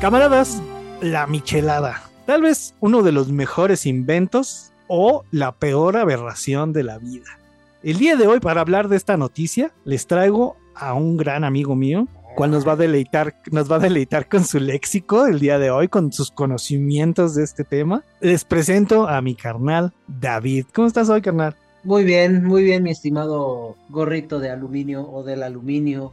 Camaradas, la michelada. Tal vez uno de los mejores inventos o la peor aberración de la vida. El día de hoy, para hablar de esta noticia, les traigo a un gran amigo mío, cual nos va a deleitar, nos va a deleitar con su léxico el día de hoy, con sus conocimientos de este tema. Les presento a mi carnal David. ¿Cómo estás hoy, carnal? Muy bien, muy bien, mi estimado gorrito de aluminio o del aluminio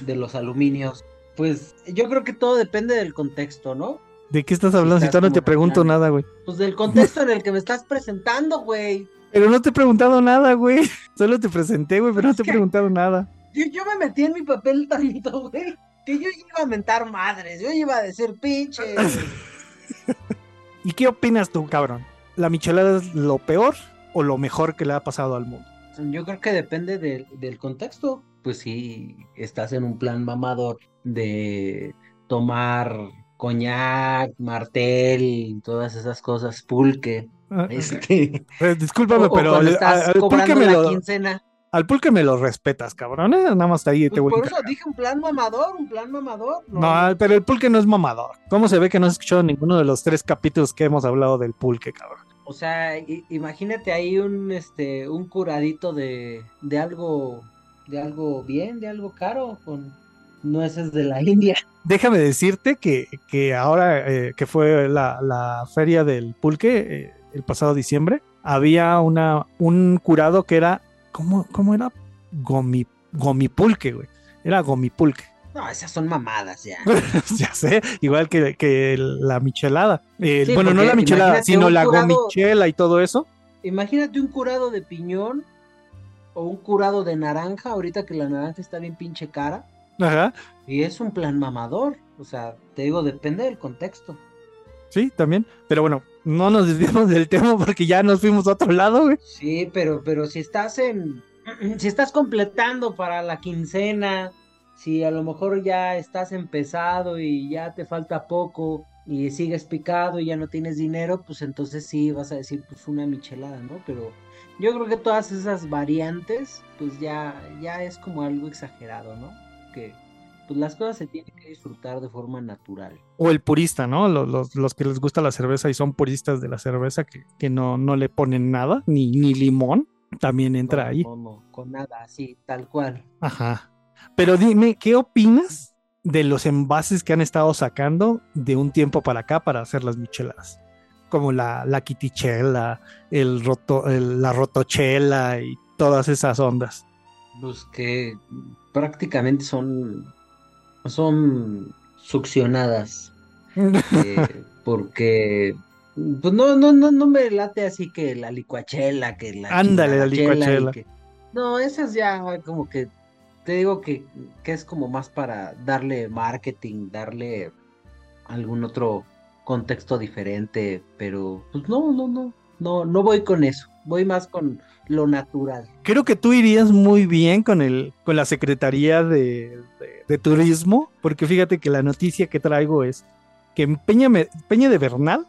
de los aluminios. Pues yo creo que todo depende del contexto, ¿no? ¿De qué estás hablando? Si, estás no te pregunto nada, güey. Pues del contexto en el que me estás presentando, güey. Pero no te he preguntado nada, güey. Solo te presenté, güey, pero no te he preguntado nada. Yo, yo me metí en mi papel tanto, güey, que yo iba a mentar madres, yo iba a decir pinche. ¿Y qué opinas tú, cabrón? ¿La michelada es lo peor o lo mejor que le ha pasado al mundo? Yo creo que depende del contexto. Pues si estás en un plan mamador de tomar coñac, martel, y todas esas cosas, pulque. Ah, Este, eh, discúlpame, o- pero al, estás al pulque cobrando me la lo, quincena. al pulque me lo respetas, cabrón. ¿eh? Nada más ahí te Pues voy a por eso dije un plan mamador, un plan mamador. No, pero el pulque no es mamador. ¿Cómo se ve que no has escuchado ninguno de los tres capítulos que hemos hablado del pulque, cabrón? O sea, imagínate ahí un este un curadito de, de algo de algo bien, de algo caro con nueces de la India. Déjame decirte que, que ahora eh, que fue la, la feria del pulque eh, el pasado diciembre, había una, un curado que era, ¿cómo, cómo era? Gomi, gomipulque, güey. Era gomipulque. No, esas son mamadas ya. ya sé, igual que, que la michelada. Eh, Sí, bueno, no la michelada, sino la curado- gomichela y todo eso. Imagínate un curado de piñón o un curado de naranja, ahorita que la naranja está bien pinche cara, Ajá, y es un plan mamador. O sea, te digo, depende del contexto. sí, también. Pero bueno, no nos desviamos del tema porque ya nos fuimos a otro lado, güey. Sí, pero, pero si estás en, si estás completando para la quincena, si a lo mejor ya estás empezado y ya te falta poco y sigues picado y ya no tienes dinero, pues entonces sí vas a decir pues una michelada, ¿no? Pero yo creo que todas esas variantes, pues ya, ya es como algo exagerado, ¿no? Que pues las cosas se tienen que disfrutar de forma natural. O el purista, ¿no? Los, los, los que les gusta la cerveza y son puristas de la cerveza que, que no, no le ponen nada, ni, ni limón, también entra No, ahí. no, no, con nada así, tal cual. Ajá. Pero dime, ¿qué opinas de los envases que han estado sacando de un tiempo para acá para hacer las micheladas? Como la, la kitichela, el roto, el- la rotochela y todas esas ondas. Pues que prácticamente son, son succionadas, eh, porque pues no, no, no, no me late así que la licuachela, que la Ándale, la licuachela. que- No, esas ya como que te digo que, que es como más para darle marketing, darle algún otro contexto diferente, pero pues no, no, no, no, no voy con eso, voy más con lo natural. Creo que tú irías muy bien con, el, con la Secretaría de, de- de Turismo, porque fíjate que la noticia que traigo es que en Peña, Peña de Bernal,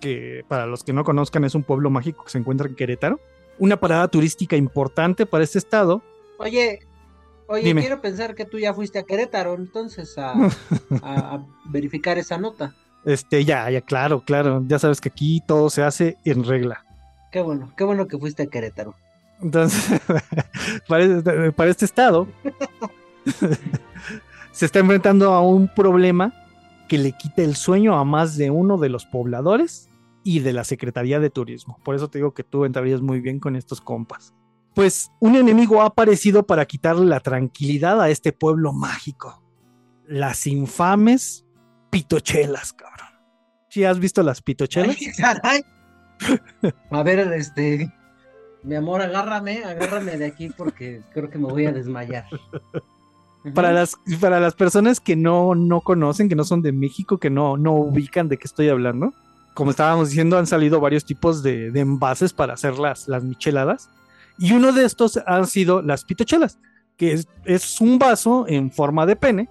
que para los que no conozcan es un pueblo mágico que se encuentra en Querétaro, una parada turística importante para este estado, Oye, oye, Dime. quiero pensar que tú ya fuiste a Querétaro entonces a, a- a verificar esa nota. Este, ya, ya, claro, claro. Ya sabes que aquí todo se hace en regla. Qué bueno, qué bueno que fuiste a Querétaro. Entonces, para, este, para este estado, se está enfrentando a un problema que le quita el sueño a más de uno de los pobladores y de la Secretaría de Turismo. Por eso te digo que tú entrarías muy bien con estos compas. Pues un enemigo ha aparecido para quitarle la tranquilidad a este pueblo mágico. Las infames pitochelas, cabrón. ¿Sí has visto las pitochelas? Ay, caray. A ver, este, mi amor, agárrame, agárrame de aquí porque creo que me voy a desmayar. Para las, para las personas que no, no conocen, que no son de México, que no, no ubican de qué estoy hablando, como estábamos diciendo, han salido varios tipos de, de envases para hacer las, las micheladas. Y uno de estos han sido las pitochelas, que es, es un vaso en forma de pene.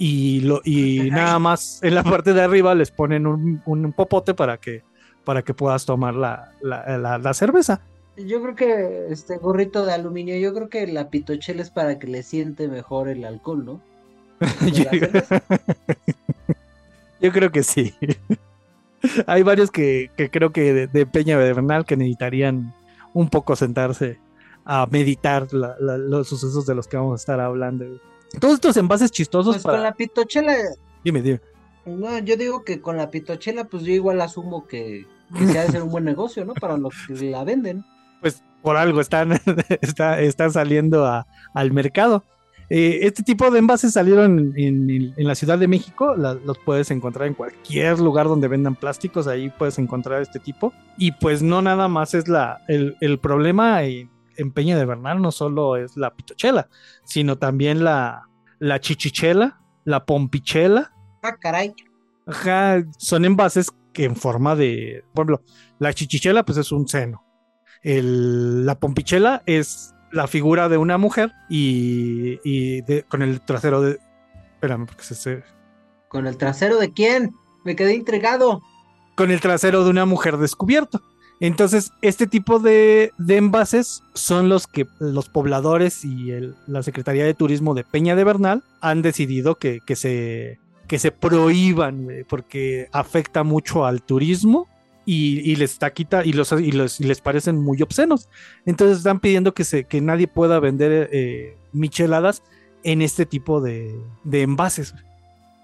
Y, lo, y nada más en la parte de arriba les ponen un, un popote para que, para que puedas tomar la, la, la- la cerveza. Yo creo que este gorrito de aluminio, yo creo que la pitochela es para que le siente mejor el alcohol, ¿no? Yo creo que sí. Hay varios que, que creo que de, de Peña Bernal que necesitarían un poco sentarse a meditar la- la- los sucesos de los que vamos a estar hablando. Todos estos envases chistosos Pues para... con la pitochela, Dime, dime. no, yo digo que con la pitochela, pues yo igual asumo que, que se ha de ser un buen negocio, ¿no? Para los que la venden. Pues por algo están, está- están saliendo a- al mercado. Eh, este tipo de envases salieron en, en- en la Ciudad de México, la- los puedes encontrar en cualquier lugar donde vendan plásticos, ahí puedes encontrar este tipo. Y pues no nada más es la, el, el problema en, en Peña de Bernal, no solo es la pitochela, sino también la, la chichichela, la pompichela. Ah, caray. Ajá, son envases que en forma de, por ejemplo, la chichichela pues es un seno. El- la pompichela es la figura de una mujer y, y de- con el trasero de... Espérame, porque se, se- ¿Con el trasero de quién? Me quedé intrigado. Con el trasero de una mujer descubierto. Entonces, este tipo de, de envases son los que los pobladores y el- la Secretaría de Turismo de Peña de Bernal han decidido que, que se, que se prohíban, porque afecta mucho al turismo y, y les está quita y los, y les parecen muy obscenos. Entonces están pidiendo que, se, que nadie pueda vender eh, micheladas en este tipo de, de envases.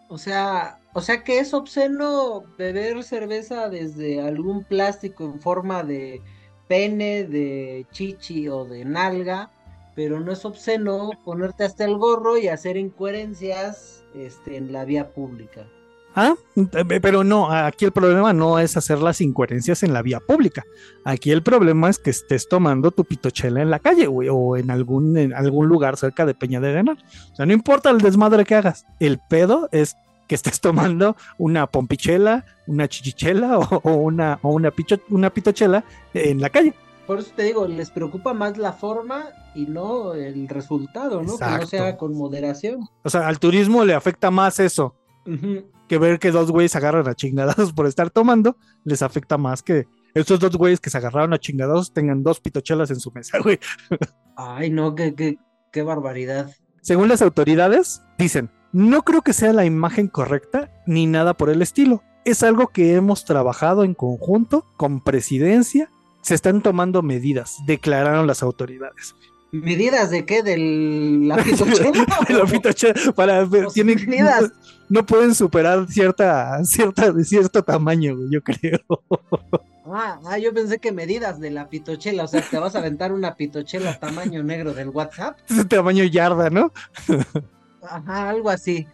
O sea, o sea que es obsceno beber cerveza desde algún plástico en forma de pene, de chichi o de nalga, pero no es obsceno ponerte hasta el gorro y hacer incoherencias este, en la vía pública. Ah, eh, pero no, aquí el problema no es hacer las incoherencias en la vía pública. Aquí el problema es que estés tomando tu pitochela en la calle, güey, o en algún, en algún lugar cerca de Peña de Bernal. O sea, no importa el desmadre que hagas. El pedo es que estés tomando una pompichela, una chichichela o, o una, o una, picho- una pitochela en la calle. Por eso te digo, les preocupa más la forma y no el resultado, ¿no? Que no sea con moderación. O sea, al turismo le afecta más eso Que ver que dos güeyes agarran a chingadazos por estar tomando, les afecta más que estos dos güeyes que se agarraron a chingadazos tengan dos pitochelas en su mesa, güey. Ay, no, qué, qué, qué barbaridad. Según las autoridades, dicen, no creo que sea la imagen correcta ni nada por el estilo. Es algo que hemos trabajado en conjunto con presidencia. Se están tomando medidas, declararon las autoridades. ¿Medidas de qué? ¿Del la pitochela, para ver, tienen, medidas. no pueden superar cierta, cierta, de cierto tamaño, yo creo. Ah, ah, yo pensé que medidas de la pitochela, o sea, te vas a aventar una pitochela tamaño negro del WhatsApp. Ese tamaño yarda, ¿no? Ajá, algo así.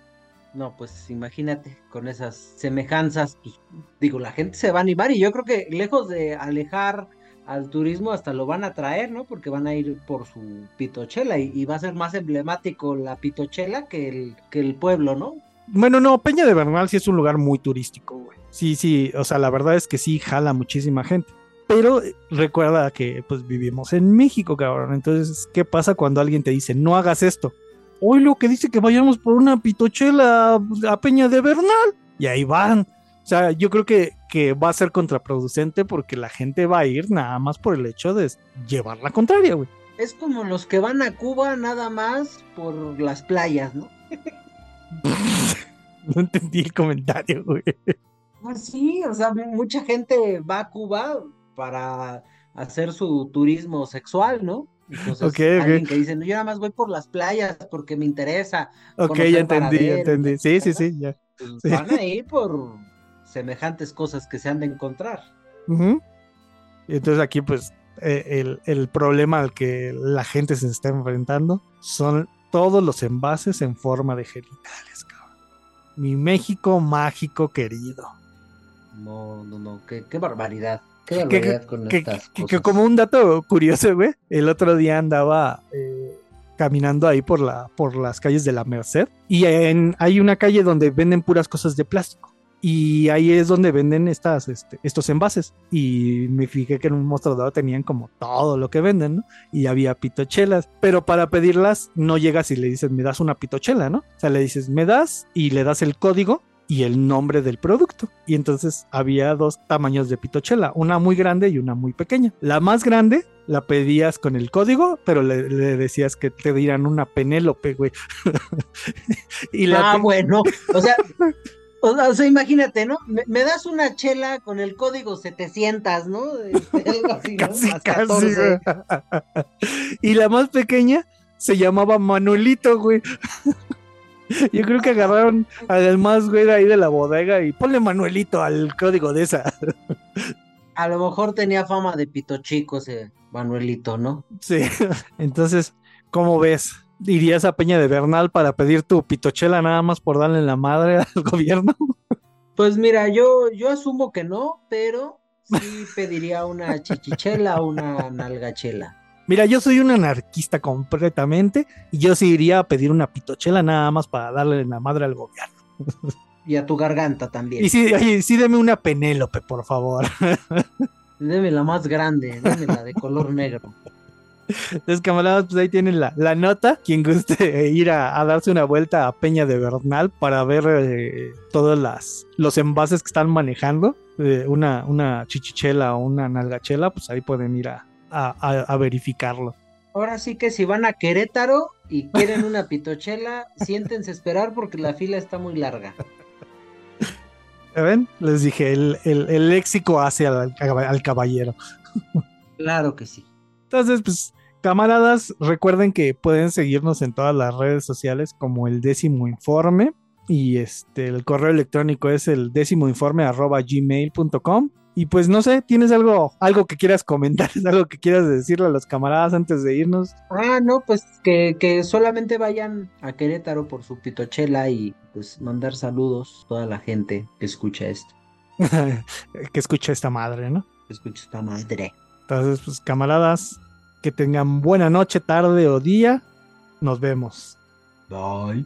No, pues imagínate, con esas semejanzas, pues digo, la gente se va a animar y yo creo que lejos de alejar al turismo hasta lo van a traer, ¿no? Porque van a ir por su pitochela y, va a ser más emblemático la pitochela que el, que el pueblo, ¿no? Bueno, no, Peña de Bernal sí es un lugar muy turístico, güey. Sí, sí, o sea, la verdad es que sí jala muchísima gente. Pero eh, recuerda que pues vivimos en México, cabrón. Entonces, ¿qué pasa cuando alguien te dice, no hagas esto? Hoy lo que dice que vayamos por una pitochela a Peña de Bernal. Y ahí van. O sea, yo creo que, que va a ser contraproducente porque la gente va a ir nada más por el hecho de llevar la contraria, güey. Es como los que van a Cuba nada más por las playas, ¿no? No entendí el comentario, güey. Pues sí, o sea, mu- mucha gente va a Cuba para hacer su turismo sexual, ¿no? Entonces, Ok, ok. alguien que dice, no, yo nada más voy por las playas porque me interesa, Ok, ya entendí, ya entendí. Sí, sí, sí, ya. pues, Sí. van a ir por semejantes cosas que se han de encontrar. Y entonces aquí pues eh, el, el problema al que la gente se está enfrentando son todos los envases en forma de genitales, cabrón. Mi México mágico querido. No, no, no, qué, qué barbaridad, qué Que- barbaridad con Que, estas que- que cosas. como un dato curioso, güey, el otro día andaba eh, caminando ahí por, la, por las calles de la Merced y en, hay una calle donde venden puras cosas de plástico. Y ahí es donde venden estas, este, estos envases. Y me fijé que en un mostrador tenían como todo lo que venden, ¿no? Y había pitochelas. Pero para pedirlas no llegas y le dices, me das una pitochela, ¿no? O sea, le dices, me das y le das el código y el nombre del producto. Y entonces había dos tamaños de pitochela, una muy grande y una muy pequeña. La más grande la pedías con el código, pero le, decías que te dieran una Penélope, güey. y la ah, bueno, o sea, o sea, imagínate, ¿no? Me, das una chela con el código 700, ¿no? Este, algo así, ¿no? casi, casi, y la más pequeña se llamaba Manuelito, güey. Yo creo que agarraron al más güey ahí de la bodega y ponle Manuelito al código de esa. A lo mejor tenía fama de pito chico ese Manuelito, ¿no? Sí. Entonces, ¿cómo ves? ¿Irías a Peña de Bernal para pedir tu pitochela nada más por darle la madre al gobierno? Pues mira, yo, yo asumo que no, pero sí pediría una chichichela o una nalgachela. Mira, yo soy un anarquista completamente y yo sí iría a pedir una pitochela nada más para darle la madre al gobierno. Y a tu garganta también. Y sí, sí deme una Penélope, por favor. Deme la más grande, deme la de color negro. Entonces, camaradas, pues ahí tienen la, la nota. Quien guste ir a, darse una vuelta a Peña de Bernal para ver eh, todos las, los envases que están manejando, eh, una, una chichichela o una nalgachela, pues ahí pueden ir a, a, verificarlo. Ahora sí que si van a Querétaro y quieren una pitochela, siéntense a esperar porque la fila está muy larga. ven? Les dije, el, léxico hace al, al, caballero. Claro que sí. Entonces, pues, camaradas, recuerden que pueden seguirnos en todas las redes sociales como el décimo informe. Y este, el correo electrónico es el décimo informe arroba gmail.com. Y pues no sé, ¿tienes algo, algo que quieras comentar? ¿Algo que quieras decirle a los camaradas antes de irnos? Ah, no, pues que, que solamente vayan a Querétaro por su pitochela y pues mandar saludos a toda la gente que escucha esto. que escucha esta madre, ¿no? Que escucha esta madre. Entonces, pues camaradas, que tengan buena noche, tarde o día. Nos vemos. Bye.